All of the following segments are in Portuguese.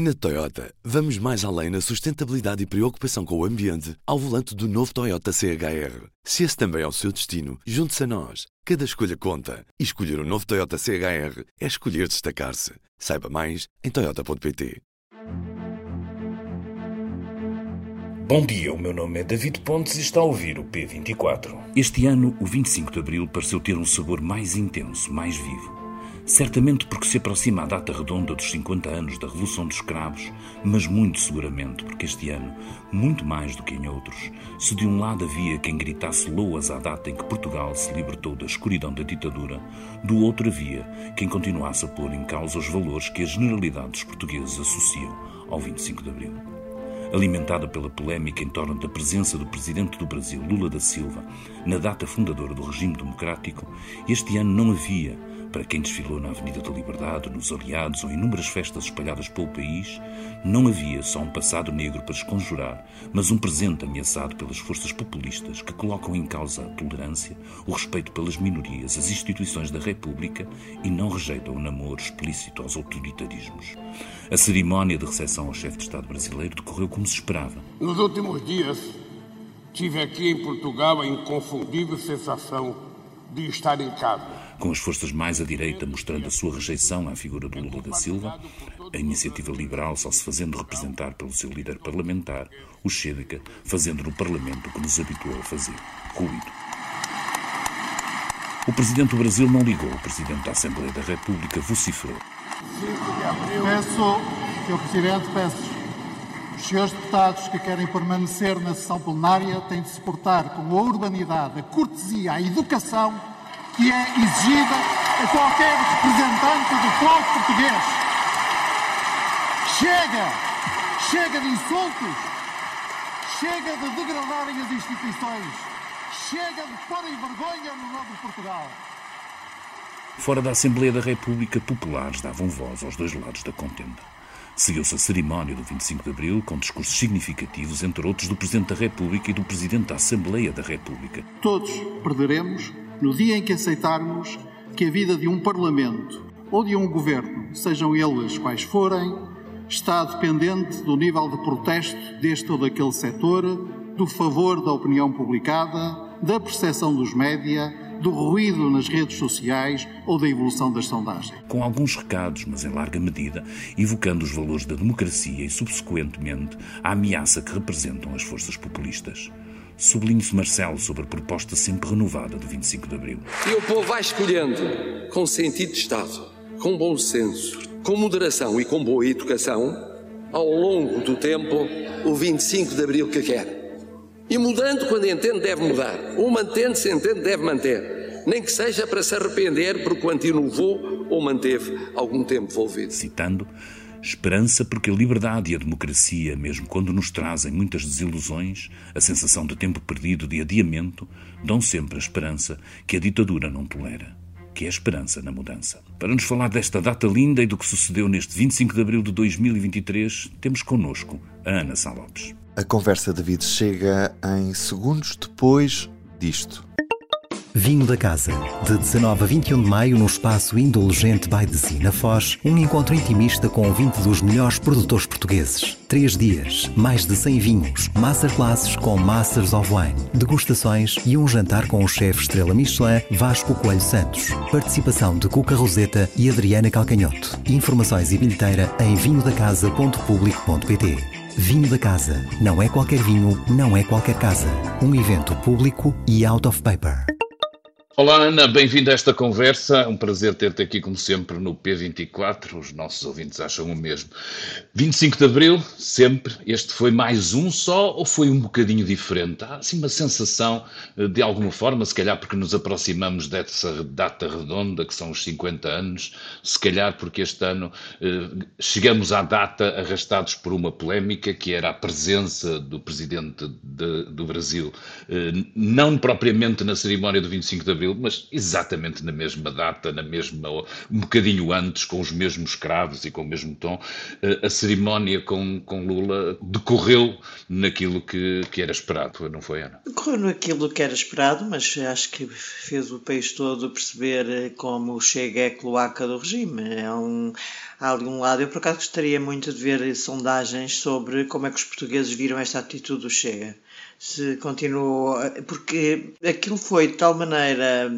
Na Toyota, vamos mais além na sustentabilidade e preocupação com o ambiente ao volante do novo Toyota CHR. Se esse também é o seu destino, junte-se a nós. Cada escolha conta. E escolher o um novo Toyota CHR é escolher destacar-se. Saiba mais em Toyota.pt. Bom dia, o meu nome é David Pontes e está a ouvir o P24. Este ano, o 25 de Abril pareceu ter um sabor mais intenso, mais vivo. Certamente porque se aproxima a data redonda dos 50 anos da Revolução dos Escravos, mas muito seguramente porque este ano, muito mais do que em outros, se de um lado havia quem gritasse loas à data em que Portugal se libertou da escuridão da ditadura, do outro havia quem continuasse a pôr em causa os valores que a generalidade dos portugueses associam ao 25 de Abril. Alimentada pela polémica em torno da presença do presidente do Brasil, Lula da Silva, na data fundadora do regime democrático, este ano não havia para quem desfilou na Avenida da Liberdade, nos Aliados ou inúmeras festas espalhadas pelo país, não havia só um passado negro para desconjurar, mas um presente ameaçado pelas forças populistas que colocam em causa a tolerância, o respeito pelas minorias, as instituições da República e não rejeitam o namoro explícito aos autoritarismos. A cerimónia de recepção ao chefe de Estado brasileiro decorreu como se esperava. Nos últimos dias, tive aqui em Portugal a inconfundível sensação de estar em casa com as forças mais à direita mostrando a sua rejeição à figura do Lula da Silva, a iniciativa liberal só se fazendo representar pelo seu líder parlamentar, o Xédica, fazendo no Parlamento o que nos habituou a fazer, ruído. O Presidente do Brasil não ligou, o Presidente da Assembleia da República vociferou. Peço, Sr. Presidente, peço. Os senhores deputados que querem permanecer na sessão plenária têm de se portar com a urbanidade, a cortesia, a educação que é exigida a qualquer representante do povo português. Chega! Chega de insultos! Chega de degradarem as instituições! Chega de porem vergonha no nome de Portugal! Fora da Assembleia da República, populares davam voz aos dois lados da contenda. Seguiu-se a cerimónia do 25 de Abril, com discursos significativos, entre outros, do Presidente da República e do Presidente da Assembleia da República. Todos perderemos no dia em que aceitarmos que a vida de um Parlamento ou de um governo, sejam eles quais forem, está dependente do nível de protesto deste ou daquele setor, do favor da opinião publicada, da percepção dos média, do ruído nas redes sociais ou da evolução das sondagens. Com alguns recados, mas em larga medida, evocando os valores da democracia e, subsequentemente, a ameaça que representam as forças populistas. Sublinhe-se Marcelo sobre a proposta sempre renovada do 25 de Abril. E o povo vai escolhendo com sentido de Estado, com bom senso, com moderação e com boa educação, ao longo do tempo, o 25 de Abril que quer. E mudando quando entende, deve mudar. Ou mantendo-se, entende, deve manter. Nem que seja para se arrepender porque o inovou ou manteve algum tempo envolvido. Citando, Esperança porque a liberdade e a democracia, mesmo quando nos trazem muitas desilusões, a sensação de tempo perdido, de adiamento, dão sempre a esperança que a ditadura não tolera, que é a esperança na mudança. Para nos falar desta data linda e do que sucedeu neste 25 de abril de 2023, temos connosco a Ana Sá Lopes. A conversa de David chega em segundos depois disto. Vinho da Casa. De 19 a 21 de maio, no espaço Indulgente by the Sea, na Foz, um encontro intimista com 20 dos melhores produtores portugueses. Três dias, mais de 100 vinhos, masterclasses com Masters of Wine, degustações e um jantar com o chefe estrela Michelin Vasco Coelho Santos. Participação de Cuca Roseta e Adriana Calcanhoto. Informações e bilheteira em vinhodacasa.public.pt. Vinho da Casa. Não é qualquer vinho, não é qualquer casa. Um evento público e out of paper. Olá Ana, bem-vinda a esta conversa. Um prazer ter-te aqui, como sempre, no P24. Os nossos ouvintes acham o mesmo. 25 de Abril, sempre. Este foi mais um só ou foi um bocadinho diferente? Há assim uma sensação, eh, de alguma forma, se calhar porque nos aproximamos dessa data redonda, que são os 50 anos, se calhar porque este ano eh, chegamos à data arrastados por uma polémica que era a presença do Presidente de, do Brasil, eh, não propriamente na cerimónia do 25 de Abril Mas exatamente na mesma data, na mesma, um bocadinho antes, com os mesmos cravos e com o mesmo tom, eh, a cerimónia com, com Lula decorreu naquilo que, que era esperado, não foi, Ana? Decorreu naquilo que era esperado, mas acho que fez o país todo perceber eh, como chega é cloaca do regime. É um, há ali um lado. Eu, por acaso, gostaria muito de ver sondagens sobre como é que os portugueses viram esta atitude do Chega se continuou, porque aquilo foi de tal maneira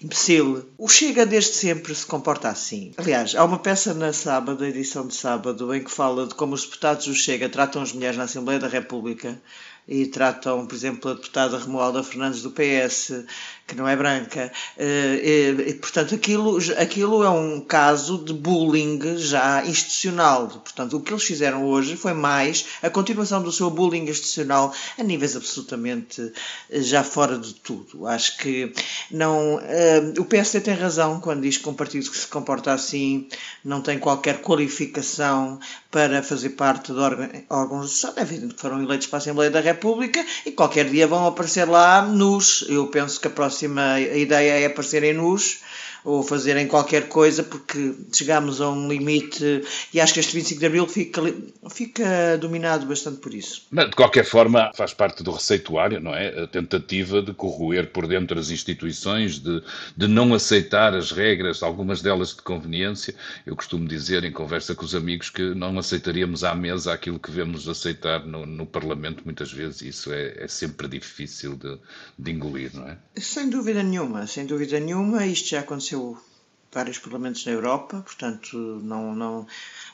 imbecil. O Chega desde sempre se comporta assim. Aliás, há uma peça na sábado, a edição de sábado, em que fala de como os deputados do Chega tratam as mulheres na Assembleia da República e tratam, por exemplo, a deputada Romualda Fernandes do PS, que não é branca. Eh, e, portanto, aquilo, aquilo é um caso de bullying já institucional. Portanto, o que eles fizeram hoje foi mais a continuação do seu bullying institucional a níveis absolutamente eh, já fora de tudo. Acho que não. Uh, o PSD tem razão quando diz que um partido que se comporta assim não tem qualquer qualificação para fazer parte de órgãos. É evidente que foram eleitos para a Assembleia da República e qualquer dia vão aparecer lá nus. Eu penso que a próxima ideia é aparecerem nus ou fazerem qualquer coisa, porque chegamos a um limite e acho que este 25 de Abril fica, fica dominado bastante por isso. Mas, de qualquer forma, faz parte do receituário, não é? A tentativa de corroer por dentro as instituições, de, de não aceitar as regras, algumas delas de conveniência. Eu costumo dizer em conversa com os amigos que não aceitaríamos à mesa aquilo que vemos aceitar no, no Parlamento, muitas vezes, e isso é, é sempre difícil de, de engolir, não é? Sem dúvida nenhuma, sem dúvida nenhuma, isto já aconteceu aconteceu vários parlamentos na Europa, portanto, não, não,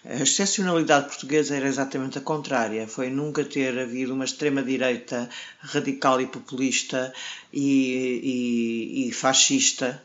a excepcionalidade portuguesa era exatamente a contrária, foi nunca ter havido uma extrema-direita radical e populista e, e, e fascista.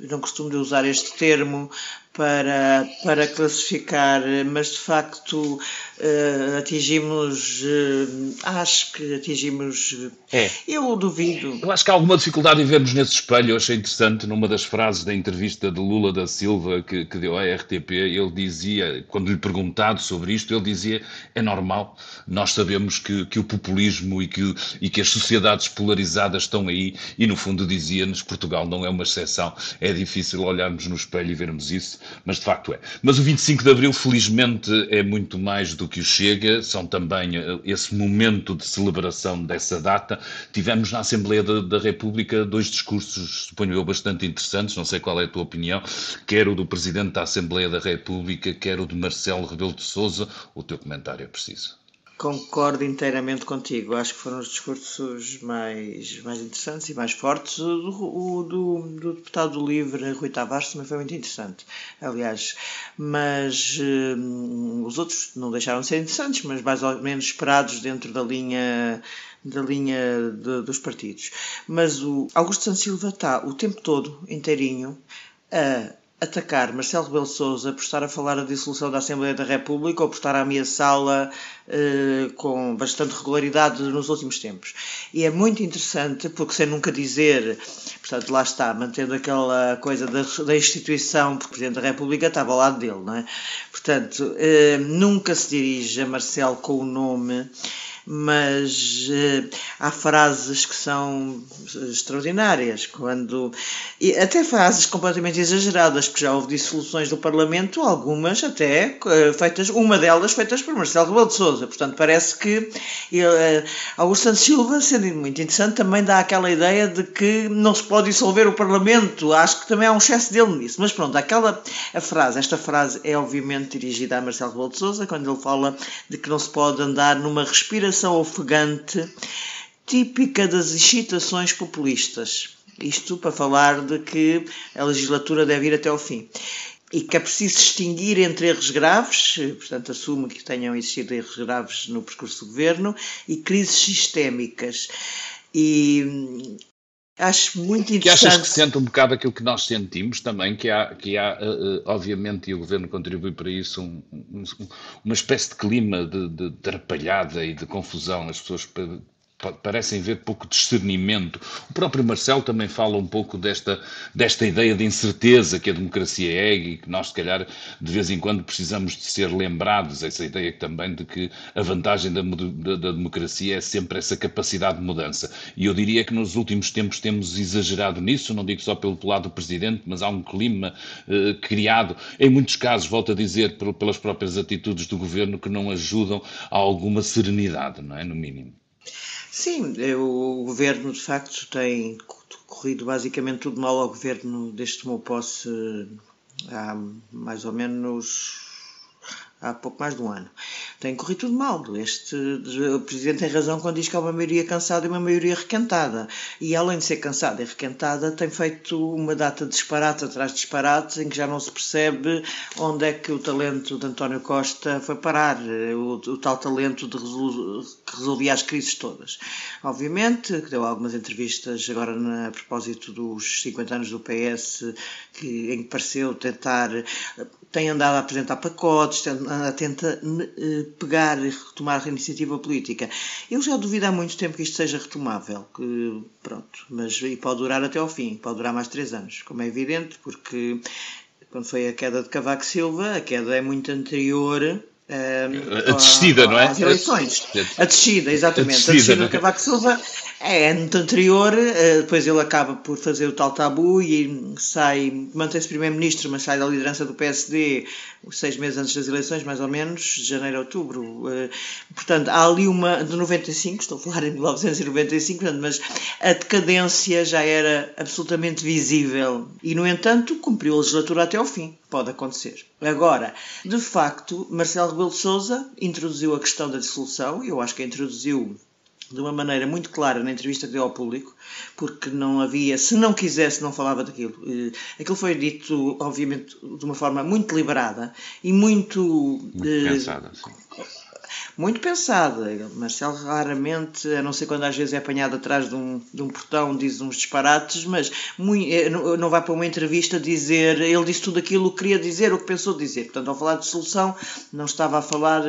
Não costumo usar este termo para, para classificar, mas de facto uh, atingimos, uh, acho que atingimos. É. Eu duvido. Eu acho que há alguma dificuldade em vermos nesse espelho. Eu achei interessante numa das frases da entrevista de Lula da Silva que, que deu à RTP. Ele dizia, quando lhe perguntado sobre isto, ele dizia: é normal, nós sabemos que, que o populismo e que, e que as sociedades polarizadas estão aí, e no fundo dizia-nos: Portugal não é uma exceção. É difícil olharmos no espelho e vermos isso, mas de facto é. Mas o 25 de Abril, felizmente, é muito mais do que o Chega, são também eh, esse momento de celebração dessa data. Tivemos na Assembleia da, da República dois discursos, suponho eu, bastante interessantes, não sei qual é a tua opinião, quer o do Presidente da Assembleia da República, quer o de Marcelo Rebelo de Sousa. O teu comentário é preciso. Concordo inteiramente contigo. Acho que foram os discursos mais, mais interessantes e mais fortes. O do, o do, do deputado do Livre, Rui Tavares, também foi muito interessante, aliás. Mas hum, os outros não deixaram de ser interessantes, mas mais ou menos esperados dentro da linha da linha de, dos partidos. Mas o Augusto Santos Silva está o tempo todo inteirinho a atacar Marcelo Rebelo Sousa por estar a falar da dissolução da Assembleia da República ou por estar a ameaçá-la eh, com bastante regularidade nos últimos tempos. E é muito interessante porque sem nunca dizer, portanto lá está, mantendo aquela coisa da, da instituição, porque o Presidente da República estava ao lado dele, não é? Portanto, eh, nunca se dirige a Marcelo com o nome mas uh, há frases que são extraordinárias, quando e até frases completamente exageradas, porque já houve dissoluções do Parlamento, algumas até uh, feitas, uma delas feitas por Marcelo Rebelo de Sousa. Portanto, parece que ele, uh, Augusto Santos Silva, sendo muito interessante, também dá aquela ideia de que não se pode dissolver o Parlamento. Acho que também há um excesso dele nisso. Mas pronto, aquela a frase, esta frase é obviamente dirigida a Marcelo Rebelo de Sousa, quando ele fala de que não se pode andar numa respiração ofegante típica das excitações populistas. Isto para falar de que a legislatura deve ir até ao fim. E que é preciso distinguir entre erros graves, portanto, assume que tenham existido erros graves no percurso do governo, e crises sistémicas. E Acho muito interessante. Que achas que sente um bocado aquilo que nós sentimos também, que há, que há uh, obviamente, e o Governo contribui para isso, um, um, uma espécie de clima de, de, e de confusão. As pessoas parecem ver pouco discernimento. O próprio Marcelo também fala um pouco desta, desta ideia de incerteza que a democracia é e que nós, se calhar, de vez em quando precisamos de ser lembrados, essa ideia também de que a vantagem da, da, da democracia é sempre essa capacidade de mudança. E eu diria que nos últimos tempos temos exagerado nisso, não digo só pelo lado do Presidente, mas há um clima eh, criado, em muitos casos, volto a dizer, pelas próprias atitudes do Governo, que não ajudam a alguma serenidade, não é? No mínimo. Sim, o governo de facto tem corrido basicamente tudo mal ao governo. Que tomou posse há mais ou menos há pouco mais de um ano. Tem corrido tudo mal. Este, o Presidente tem razão quando diz que há uma maioria cansada e uma maioria requentada. E além de ser cansada e requentada, tem feito uma data de disparates atrás de disparates em que já não se percebe onde é que o talento de António Costa foi parar. O, o tal talento resol, que resolvia as crises todas. Obviamente, que deu algumas entrevistas agora na, a propósito dos 50 anos do PS, que, em que pareceu tentar tem andado a apresentar pacotes, tenta eh, pegar e retomar a iniciativa política. Eu já duvido há muito tempo que isto seja retomável, que, pronto, mas e pode durar até ao fim, pode durar mais três anos, como é evidente, porque quando foi a queda de Cavaco Silva, a queda é muito anterior a descida, não é? As eleições. A descida, exatamente. A descida, a descida do é? Cavaco Silva é ano anterior, eh, depois ele acaba por fazer o tal tabu e sai, mantém-se primeiro-ministro, mas sai da liderança do PSD seis meses antes das eleições, mais ou menos, janeiro, outubro. Eh, portanto, há ali uma, de 95, estou a falar em 1995, mas a decadência já era absolutamente visível e, no entanto, cumpriu a legislatura até ao fim. Pode acontecer. Agora, de facto, Marcelo Rebelo de Sousa introduziu a questão da dissolução, e eu acho que a introduziu de uma maneira muito clara na entrevista que deu ao público, porque não havia, se não quisesse, não falava daquilo. Aquilo foi dito, obviamente, de uma forma muito deliberada e muito. Muito eh, pensada, sim. Muito pensada. Marcelo raramente, a não ser quando às vezes é apanhado atrás de um, de um portão, diz uns disparates, mas muito, eh, não vai para uma entrevista dizer ele disse tudo aquilo que queria dizer, o que pensou dizer. Portanto, ao falar de solução, não estava a falar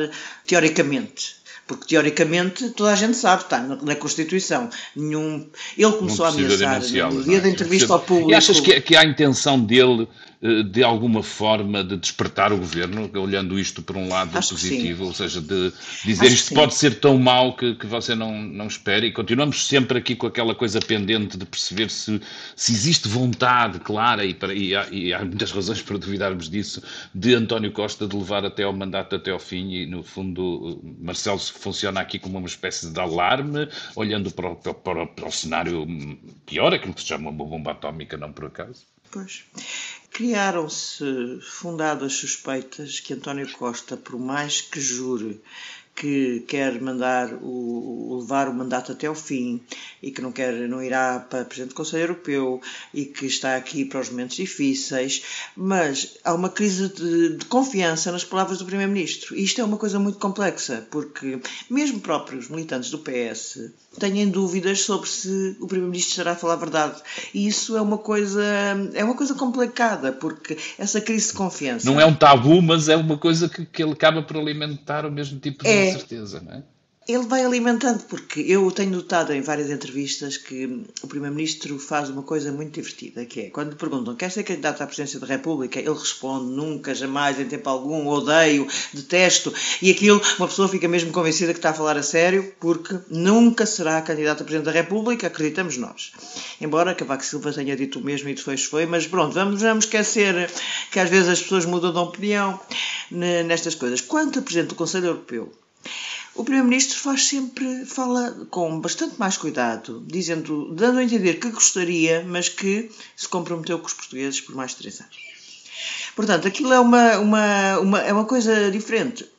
teoricamente porque teoricamente toda a gente sabe, está na, Constituição. Nenhum, ele começou a ameaçar no dia é? da entrevista ao público. E achas que, que há a intenção dele de alguma forma de despertar o governo, olhando isto por um lado Acho positivo, ou seja, de dizer Acho isto pode ser tão mau que, que você não, não espere, e continuamos sempre aqui com aquela coisa pendente de perceber se, se existe vontade clara, e, para, e, há, e há muitas razões para duvidarmos disso, de António Costa de levar até ao mandato até ao fim, e no fundo Marcelo funciona aqui como uma espécie de alarme, olhando para o, para, para o cenário pior, aquilo que se chama uma bomba atómica, não por acaso. Pois. Criaram-se fundadas suspeitas que António Costa, por mais que jure que quer mandar o, levar o mandato até ao fim e que não quer não irá para presidente do Conselho Europeu e que está aqui para os momentos difíceis, mas há uma crise de, de confiança nas palavras do primeiro-ministro. E isto é uma coisa muito complexa, porque mesmo próprios militantes do PS têm dúvidas sobre se o primeiro-ministro estará a falar a verdade. E isso é uma coisa é uma coisa complicada, porque essa crise de confiança não é um tabu, mas é uma coisa que, que ele acaba por alimentar o mesmo tipo de é, certeza, não é? Ele vai alimentando, porque eu tenho notado em várias entrevistas que o Primeiro-Ministro faz uma coisa muito divertida, que é, quando perguntam quer ser candidato à presidência da República, ele responde nunca, jamais, em tempo algum, odeio, detesto, e aquilo, uma pessoa fica mesmo convencida que está a falar a sério, porque nunca será candidato a Presidente da República, acreditamos nós. Embora Cavaco Silva tenha dito o mesmo e depois foi, mas pronto, vamos, vamos esquecer que às vezes as pessoas mudam de opinião nestas coisas. Quanto a Presidente do Conselho Europeu, o Primeiro-Ministro faz sempre, fala com bastante mais cuidado, dizendo, dando a entender que gostaria, mas que se comprometeu com os portugueses por mais três anos. Portanto, aquilo é uma, uma, uma, é uma coisa diferente.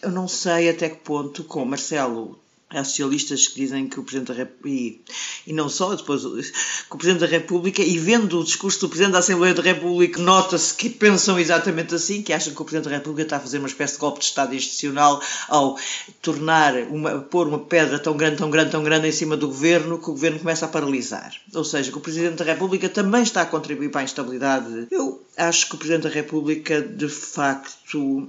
Eu não sei até que ponto, com Marcelo Há socialistas que dizem que o Presidente da República, e, e, não só, depois, que o Presidente da República, e vendo o discurso do Presidente da Assembleia da República, nota-se que pensam exatamente assim, que acham que o Presidente da República está a fazer uma espécie de golpe de Estado institucional ao tornar, uma, pôr uma pedra tão grande, tão grande, tão grande em cima do Governo, que o Governo começa a paralisar. Ou seja, que o Presidente da República também está a contribuir para a instabilidade. Eu acho que o Presidente da República, de facto,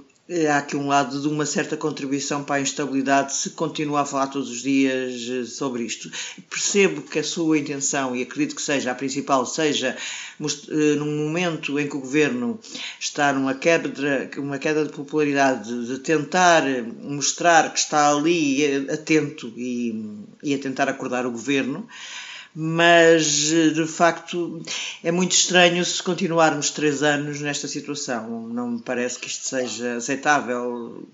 há aqui um lado de uma certa contribuição para a instabilidade se continua a falar todos os dias eh, sobre isto. Percebo que a sua intenção, e acredito que seja a principal, seja eh, num momento em que o governo está numa queda, uma queda de popularidade, de tentar mostrar que está ali eh, atento e, e a tentar acordar o governo mas de facto é muito estranho se continuarmos três anos nesta situação. Não me parece que isto seja aceitável.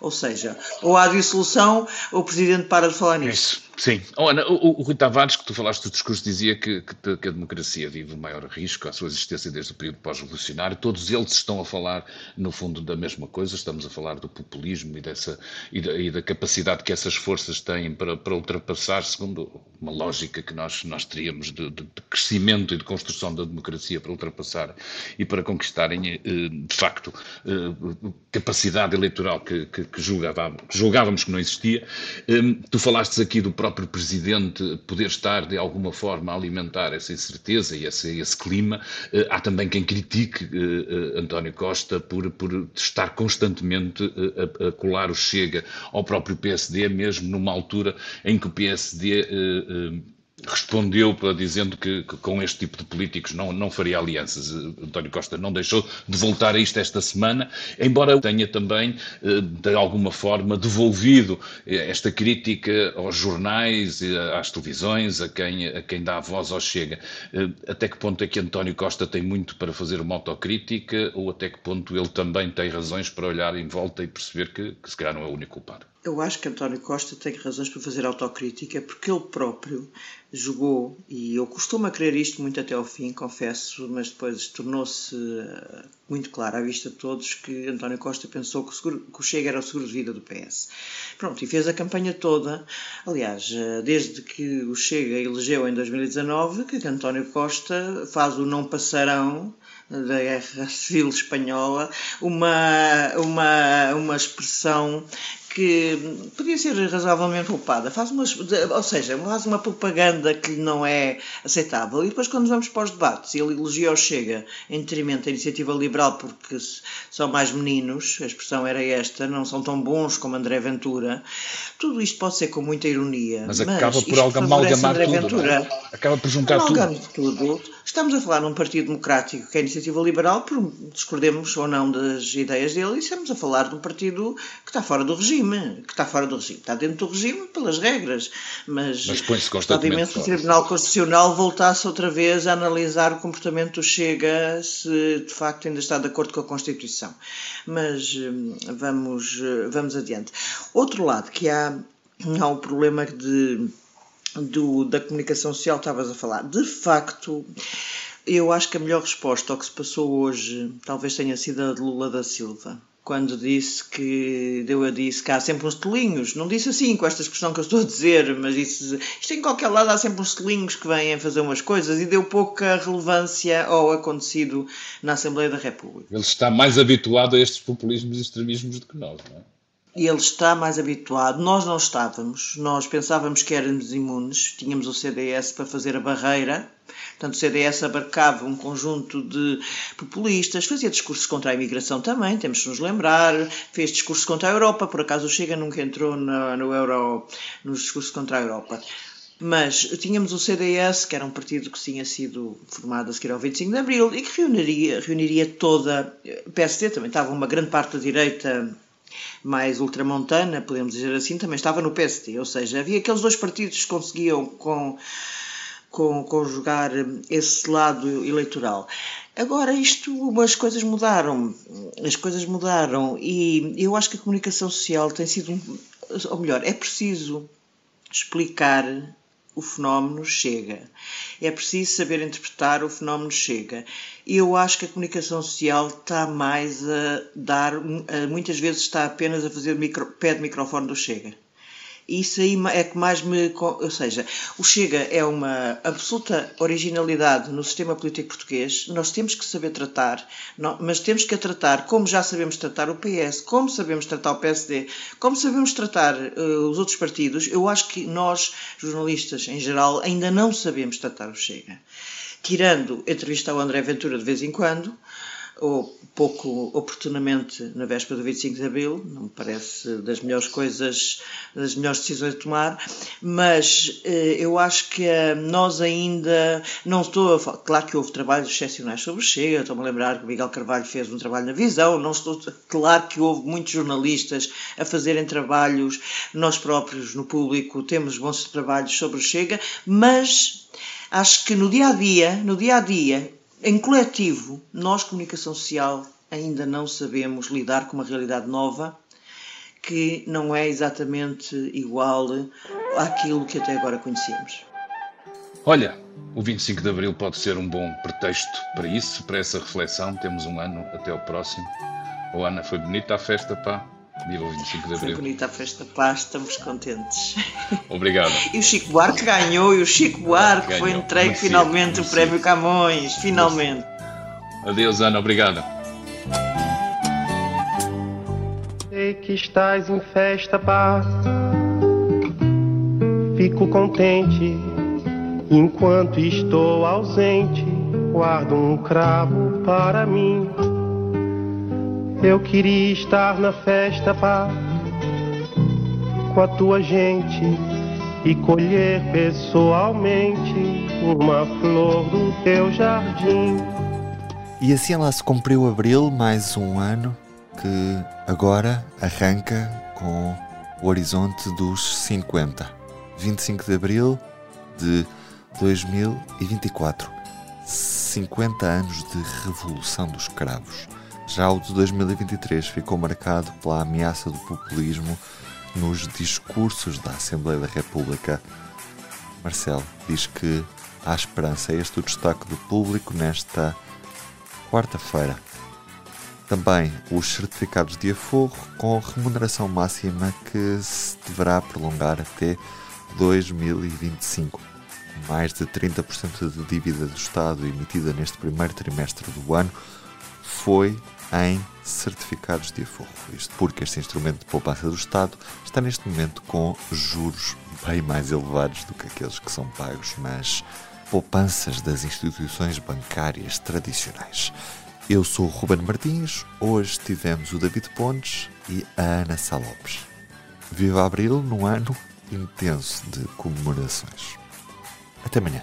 Ou seja, ou há dissolução ou o Presidente para de falar nisso. Sim. Oh, Ana, o, o, Rui Tavares, que tu falaste do discurso, dizia que, que, que, a democracia vive o maior risco à sua existência desde o período pós-revolucionário. Todos eles estão a falar, no fundo, da mesma coisa. Estamos a falar do populismo e, dessa, e, da, e da capacidade que essas forças têm para, para, ultrapassar, segundo uma lógica que nós, nós teríamos de, de, de crescimento e de construção da democracia, para ultrapassar e para conquistarem, eh, de facto, eh, capacidade eleitoral que, que, que julgávamos que não existia. Eh, tu falaste aqui do próprio próprio Presidente poder estar, de alguma forma, a alimentar essa incerteza e esse, esse clima. Eh, há também quem critique eh, eh, António Costa por, por estar constantemente a, a, colar o Chega ao próprio PSD, mesmo numa altura em que o PSD respondeu para dizendo que, que, com este tipo de políticos não, não faria alianças. Eh, António Costa não deixou de voltar a isto esta semana, embora tenha também, eh, de alguma forma, devolvido eh, esta crítica aos jornais, às televisões, a quem, a quem dá voz ao Chega. Até que ponto é que António Costa tem muito para fazer uma autocrítica ou até que ponto ele também tem razões para olhar em volta e perceber que, que se calhar não é o único culpado? Eu acho que António Costa tem razões para fazer autocrítica porque ele próprio jogou, e eu costumo crer isto muito até ao fim, confesso, mas depois tornou-se eh, muito claro à vista de todos que António Costa pensou que o, seguro, que o Chega era o seguro de vida do PS. Pronto, e fez a campanha toda, aliás, eh, desde que o Chega elegeu em 2019, que António Costa faz o não passarão da Guerra Civil Espanhola, uma, uma, uma expressão que podia ser razoavelmente poupada. Faz uma, ou seja, faz uma propaganda que não é aceitável. E depois, quando vamos para os debates, ele elogia o Chega em detrimento da iniciativa liberal porque são mais meninos, a expressão era esta, não são tão bons como André Ventura. Tudo isto pode ser com muita ironia. Mas, mas acaba por amalgamar tudo. É? Acaba por juntar tudo. tudo. Estamos a falar num Partido Democrático que é a iniciativa liberal, por discordemos ou não das ideias dele, e estamos a falar de um partido que está fora do regime que está fora do regime. Está dentro do regime pelas regras, mas, mas obviamente que o Tribunal Constitucional voltasse outra vez a analisar o comportamento do Chega, se de facto ainda está de acordo com a Constituição. Mas hum, vamos, vamos adiante. Outro lado, que há, há o problema de, do, da comunicação social, estavas a falar. De facto, eu acho que a melhor resposta ao que se passou hoje talvez tenha sido a de Lula da Silva quando disse que deu a disse que há sempre uns telinhos. Não disse assim com esta expressão que eu estou a dizer, mas disse isto em qualquer lado há sempre uns telinhos que vêm fazer umas coisas e deu pouca relevância ao acontecido na Assembleia da República. Ele está mais habituado a estes populismos e extremismos do que nós, não é? E ele está mais habituado. Nós não estávamos. Nós pensávamos que éramos imunes. Tínhamos o CDS para fazer a barreira Portanto, o CDS abarcava um conjunto de populistas, fazia discursos contra a imigração também, temos que nos lembrar, fez discursos contra a Europa, por acaso o Chega nunca entrou no, no Euro, nos discursos contra a Europa. Mas tínhamos o CDS, que era um partido que tinha sido formado a seguir ao 25 de Abril e que reuniria, reuniria toda. O PSD também estava uma grande parte da direita mais ultramontana, podemos dizer assim, também estava no PSD. Ou seja, havia aqueles dois partidos que conseguiam, com com, conjugar esse lado eleitoral. Agora, isto, as coisas mudaram, as coisas mudaram e eu acho que a comunicação social tem sido, ou melhor, é preciso explicar o fenómeno chega. É preciso saber interpretar o fenómeno chega. Eu acho que a comunicação social está mais a dar, muitas vezes está apenas a fazer micro, pé de microfone do chega isso aí é que mais me. Ou seja, o Chega é uma absoluta originalidade no sistema político português. Nós temos que saber tratar, mas temos que a tratar como já sabemos tratar o PS, como sabemos tratar o PSD, como sabemos tratar uh, os outros partidos. Eu acho que nós, jornalistas em geral, ainda não sabemos tratar o Chega. Tirando entrevistar o André Ventura de vez em quando ou pouco oportunamente na véspera do 25 de Abril, não me parece das melhores coisas, das melhores decisões a tomar, mas eh, eu acho que eh, nós ainda, não estou a falar, claro que houve trabalhos excepcionais sobre Chega, estou-me a lembrar que o Miguel Carvalho fez um trabalho na Visão, não estou, claro que houve muitos jornalistas a fazerem trabalhos, nós próprios no público temos bons trabalhos sobre Chega, mas acho que no dia a dia, no dia a dia, em coletivo, nós, comunicação social, ainda não sabemos lidar com uma realidade nova que não é exatamente igual àquilo que até agora conhecíamos. Olha, o 25 de Abril pode ser um bom pretexto para isso, para essa reflexão. Temos um ano até o próximo. Oh, Ana, foi bonita a festa, pá. O 25 de Abril. Foi bonita a festa paz, estamos contentes. Obrigado. e o Chico Buarque ganhou, e o Chico Buarque ganhou. foi entregue Merci. finalmente Merci. o Prémio Camões, finalmente. Adeus, Ana, obrigado. Sei que estás em festa paz, fico contente enquanto estou ausente, guardo um cravo para mim eu queria estar na festa, pá, com a tua gente e colher pessoalmente uma flor do teu jardim. E assim lá se cumpriu abril, mais um ano que agora arranca com o horizonte dos 50. 25 de abril de 2024. 50 anos de revolução dos cravos. Já o de 2023 ficou marcado pela ameaça do populismo nos discursos da Assembleia da República. Marcelo diz que há esperança. Este é o destaque do público nesta quarta-feira. Também os certificados de aforro com remuneração máxima que se deverá prolongar até 2025. Mais de 30% de dívida do Estado emitida neste primeiro trimestre do ano foi em certificados de aforro. Isto porque este instrumento de poupança do Estado está neste momento com juros bem mais elevados do que aqueles que são pagos nas poupanças das instituições bancárias tradicionais. Eu sou o Ruben Martins, hoje tivemos o David Pontes e a Ana Salopes. Viva Abril num ano intenso de comemorações. Até amanhã.